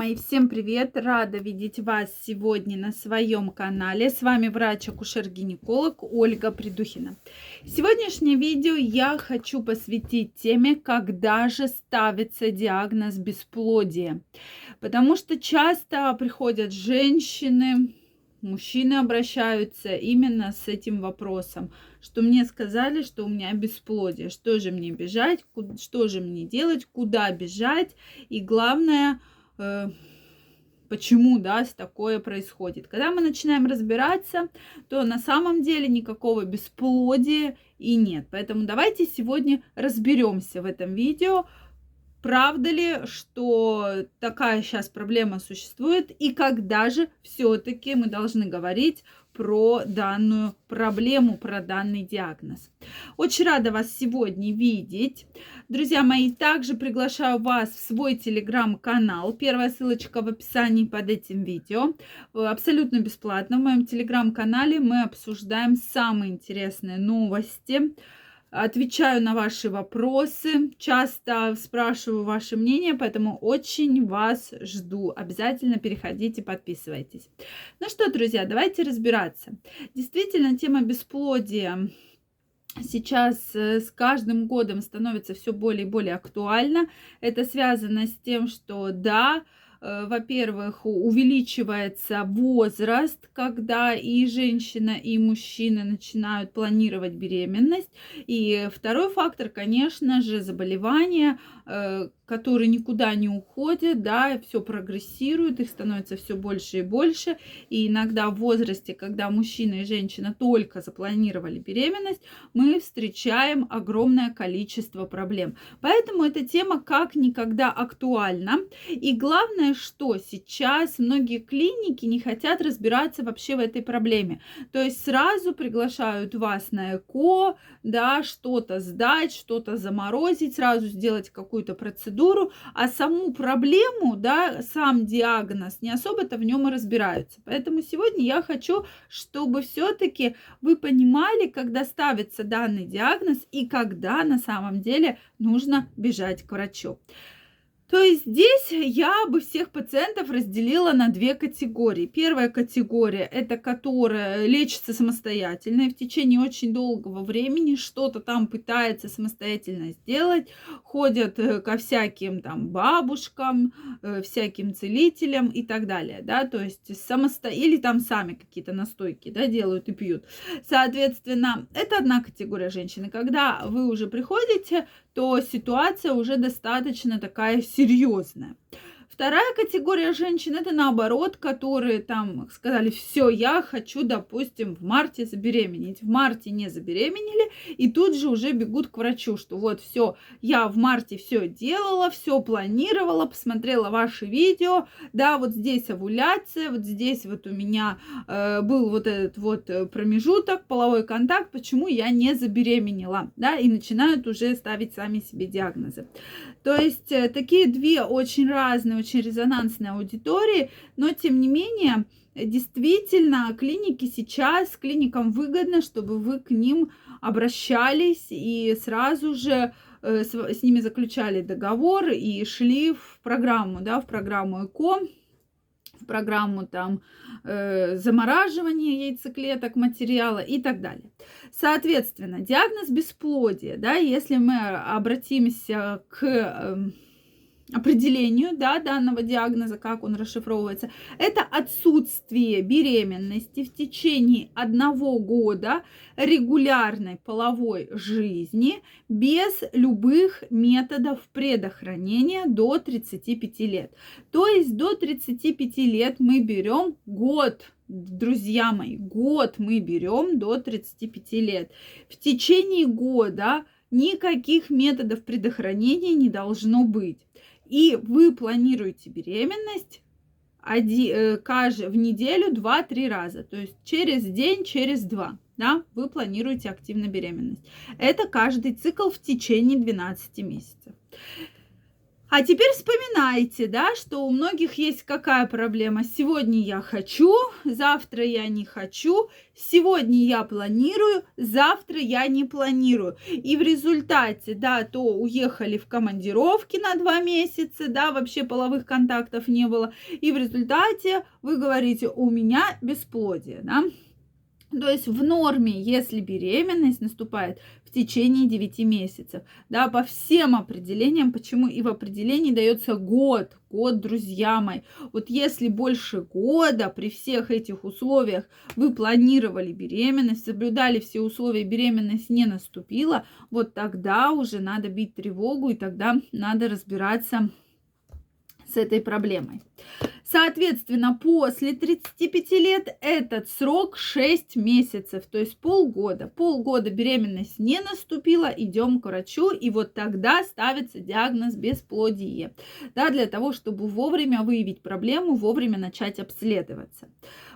мои, всем привет! Рада видеть вас сегодня на своем канале. С вами врач-акушер-гинеколог Ольга Придухина. Сегодняшнее видео я хочу посвятить теме, когда же ставится диагноз бесплодия. Потому что часто приходят женщины, мужчины обращаются именно с этим вопросом, что мне сказали, что у меня бесплодие, что же мне бежать, что же мне делать, куда бежать, и главное, почему, да, такое происходит. Когда мы начинаем разбираться, то на самом деле никакого бесплодия и нет. Поэтому давайте сегодня разберемся в этом видео, правда ли, что такая сейчас проблема существует и когда же все-таки мы должны говорить про данную проблему, про данный диагноз. Очень рада вас сегодня видеть. Друзья мои, также приглашаю вас в свой телеграм-канал. Первая ссылочка в описании под этим видео. Абсолютно бесплатно. В моем телеграм-канале мы обсуждаем самые интересные новости, отвечаю на ваши вопросы, часто спрашиваю ваше мнение, поэтому очень вас жду. Обязательно переходите, подписывайтесь. Ну что, друзья, давайте разбираться. Действительно, тема бесплодия сейчас э, с каждым годом становится все более и более актуальна. Это связано с тем, что да, во-первых, увеличивается возраст, когда и женщина, и мужчина начинают планировать беременность. И второй фактор, конечно же, заболевания, э, которые никуда не уходят, да, все прогрессирует, их становится все больше и больше. И иногда в возрасте, когда мужчина и женщина только запланировали беременность, мы встречаем огромное количество проблем. Поэтому эта тема как никогда актуальна. И главное, что сейчас многие клиники не хотят разбираться вообще в этой проблеме. То есть сразу приглашают вас на ЭКО, да, что-то сдать, что-то заморозить, сразу сделать какую-то процедуру, а саму проблему, да, сам диагноз, не особо-то в нем и разбираются. Поэтому сегодня я хочу, чтобы все-таки вы понимали, когда ставится данный диагноз и когда на самом деле нужно бежать к врачу. То есть здесь я бы всех пациентов разделила на две категории. Первая категория – это которая лечится самостоятельно и в течение очень долгого времени что-то там пытается самостоятельно сделать, ходят э, ко всяким там бабушкам, э, всяким целителям и так далее, да, то есть самосто... или там сами какие-то настойки, да, делают и пьют. Соответственно, это одна категория женщины. Когда вы уже приходите, то ситуация уже достаточно такая серьезная серьезное. Вторая категория женщин это наоборот, которые там сказали, все, я хочу, допустим, в марте забеременеть. В марте не забеременели, и тут же уже бегут к врачу, что вот все, я в марте все делала, все планировала, посмотрела ваши видео, да, вот здесь овуляция, вот здесь вот у меня э, был вот этот вот промежуток, половой контакт, почему я не забеременела, да, и начинают уже ставить сами себе диагнозы. То есть э, такие две очень разные, очень резонансные аудитории, но тем не менее, действительно, клиники сейчас, клиникам выгодно, чтобы вы к ним обращались и сразу же э, с, с ними заключали договор и шли в программу, да, в программу ЭКО, в программу там э, замораживания яйцеклеток, материала и так далее. Соответственно, диагноз бесплодия, да, если мы обратимся к э, определению да, данного диагноза, как он расшифровывается, это отсутствие беременности в течение одного года регулярной половой жизни без любых методов предохранения до 35 лет. То есть до 35 лет мы берем год друзья мои, год мы берем до 35 лет. В течение года никаких методов предохранения не должно быть и вы планируете беременность один, э, каждый, в неделю 2-3 раза, то есть через день, через два, да, вы планируете активно беременность. Это каждый цикл в течение 12 месяцев. А теперь вспоминайте, да, что у многих есть какая проблема. Сегодня я хочу, завтра я не хочу, сегодня я планирую, завтра я не планирую. И в результате, да, то уехали в командировки на два месяца, да, вообще половых контактов не было. И в результате вы говорите, у меня бесплодие, да. То есть в норме, если беременность наступает в течение 9 месяцев, да, по всем определениям, почему и в определении дается год, год, друзья мои. Вот если больше года при всех этих условиях вы планировали беременность, соблюдали все условия, беременность не наступила, вот тогда уже надо бить тревогу и тогда надо разбираться с этой проблемой. Соответственно, после 35 лет этот срок 6 месяцев, то есть полгода. Полгода беременность не наступила, идем к врачу, и вот тогда ставится диагноз бесплодие. Да, для того, чтобы вовремя выявить проблему, вовремя начать обследоваться.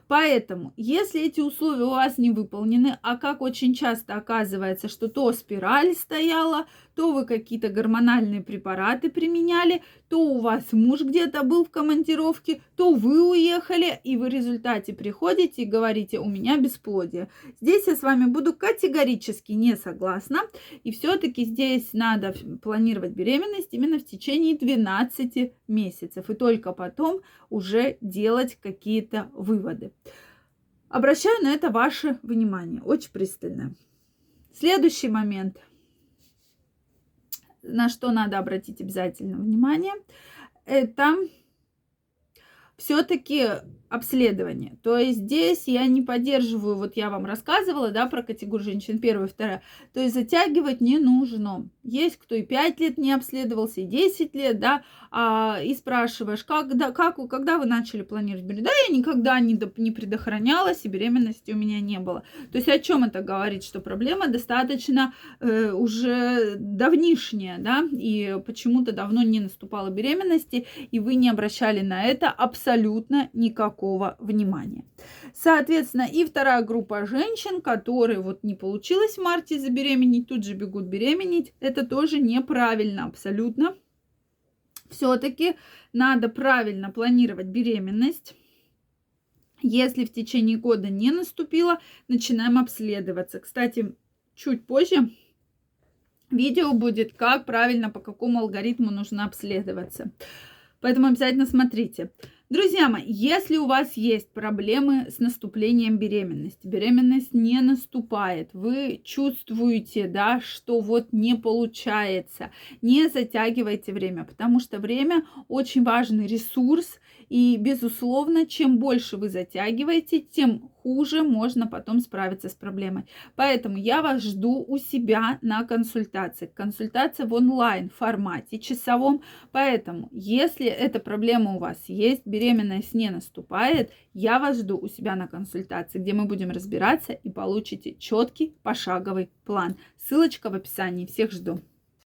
Поэтому, если эти условия у вас не выполнены, а как очень часто оказывается, что то спираль стояла, то вы какие-то гормональные препараты применяли, то у вас муж где-то был в командировке, то вы уехали, и в результате приходите и говорите, у меня бесплодие. Здесь я с вами буду категорически не согласна, и все-таки здесь надо планировать беременность именно в течение 12 месяцев, и только потом уже делать какие-то выводы. Обращаю на это ваше внимание, очень пристально. Следующий момент – на что надо обратить обязательно внимание, это все-таки обследование. То есть здесь я не поддерживаю, вот я вам рассказывала, да, про категорию женщин первая, вторая. То есть затягивать не нужно. Есть кто и 5 лет не обследовался, и 10 лет, да, а, и спрашиваешь, как, да, как, когда вы начали планировать беременность? Да, я никогда не, не предохранялась, и беременности у меня не было. То есть о чем это говорит? Что проблема достаточно э, уже давнишняя, да, и почему-то давно не наступала беременности, и вы не обращали на это абсолютно никакого никакого внимания. Соответственно, и вторая группа женщин, которые вот не получилось в марте забеременеть, тут же бегут беременеть, это тоже неправильно абсолютно. Все-таки надо правильно планировать беременность. Если в течение года не наступило, начинаем обследоваться. Кстати, чуть позже видео будет, как правильно, по какому алгоритму нужно обследоваться. Поэтому обязательно смотрите. Друзья мои, если у вас есть проблемы с наступлением беременности, беременность не наступает, вы чувствуете, да, что вот не получается, не затягивайте время, потому что время очень важный ресурс, и, безусловно, чем больше вы затягиваете, тем хуже можно потом справиться с проблемой. Поэтому я вас жду у себя на консультации. Консультация в онлайн формате часовом. Поэтому, если эта проблема у вас есть, беременность не наступает, я вас жду у себя на консультации, где мы будем разбираться и получите четкий пошаговый план. Ссылочка в описании. Всех жду.